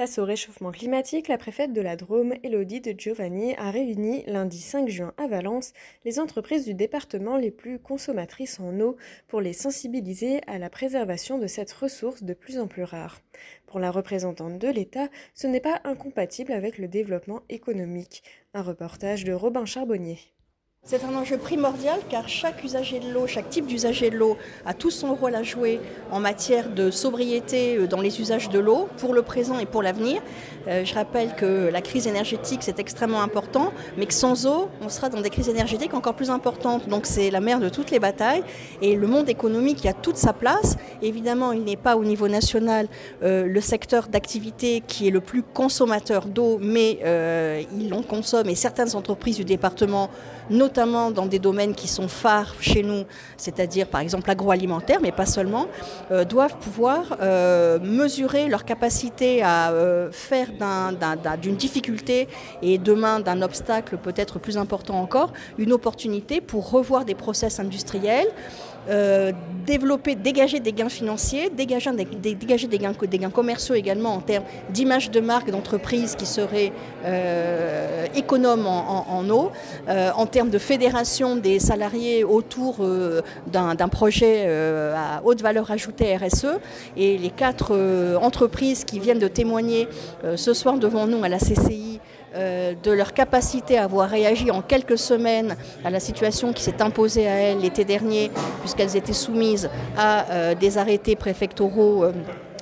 Face au réchauffement climatique, la préfète de la Drôme, Elodie de Giovanni, a réuni lundi 5 juin à Valence les entreprises du département les plus consommatrices en eau pour les sensibiliser à la préservation de cette ressource de plus en plus rare. Pour la représentante de l'État, ce n'est pas incompatible avec le développement économique. Un reportage de Robin Charbonnier. C'est un enjeu primordial car chaque usager de l'eau, chaque type d'usager de l'eau a tout son rôle à jouer en matière de sobriété euh, dans les usages de l'eau pour le présent et pour l'avenir. Euh, je rappelle que la crise énergétique c'est extrêmement important, mais que sans eau, on sera dans des crises énergétiques encore plus importantes. Donc c'est la mère de toutes les batailles et le monde économique a toute sa place. Évidemment, il n'est pas au niveau national euh, le secteur d'activité qui est le plus consommateur d'eau, mais il en consomme et certaines entreprises du département notamment dans des domaines qui sont phares chez nous, c'est-à-dire par exemple l'agroalimentaire, mais pas seulement, euh, doivent pouvoir euh, mesurer leur capacité à euh, faire d'une difficulté et demain d'un obstacle peut-être plus important encore, une opportunité pour revoir des process industriels. Développer, dégager des gains financiers, dégager des, gains, commerciaux également en termes d'image de marque d'entreprise qui serait euh, économe en, eau, en termes de fédération des salariés autour d'un projet à haute valeur ajoutée RSE. Et les quatre entreprises qui viennent de témoigner ce soir devant nous à la CCI euh, de leur capacité à avoir réagi en quelques semaines à la situation qui s'est imposée à elles l'été dernier, puisqu'elles étaient soumises à euh, des arrêtés préfectoraux, euh,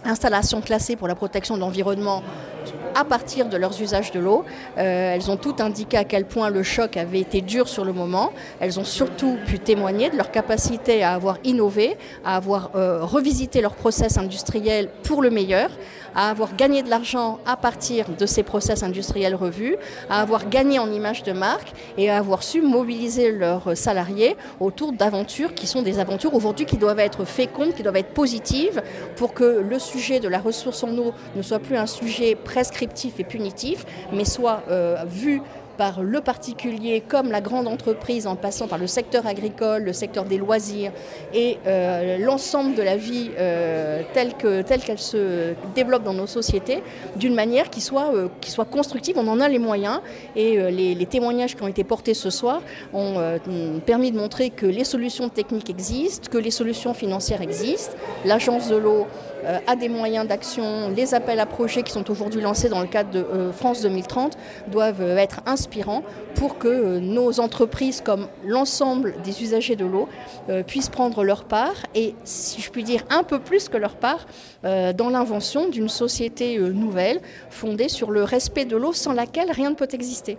installations classées pour la protection de l'environnement à partir de leurs usages de l'eau. elles ont toutes indiqué à quel point le choc avait été dur sur le moment. Elles ont surtout pu témoigner de leur capacité à avoir innové, à avoir revisité leurs process industriels pour le meilleur, à avoir gagné de l'argent à partir de ces process industriels revus, à avoir gagné en image de marque et à avoir su mobiliser leurs salariés autour d'aventures qui sont des aventures aujourd'hui qui doivent être fécondes, qui doivent être positives pour que le sujet de la ressource en eau ne soit plus un sujet prescriptif et punitif, mais soit euh, vu par le particulier comme la grande entreprise en passant par le secteur agricole, le secteur des loisirs et euh, l'ensemble de la vie euh, telle qu'elle se développe dans nos sociétés d'une manière qui soit, constructive. On en a les moyens et les, les, témoignages qui ont été portés ce soir ont permis de montrer que les solutions techniques existent, que les solutions financières existent. L'agence de l'eau a des moyens d'action. Les appels à projets qui sont aujourd'hui lancés dans le cadre de France 2030 doivent être inspirés pour que euh, nos entreprises, comme l'ensemble des usagers de l'eau, euh, puissent prendre leur part et, si je puis dire, un peu plus que leur part euh, dans l'invention d'une société nouvelle fondée sur le respect de l'eau sans laquelle rien ne peut exister.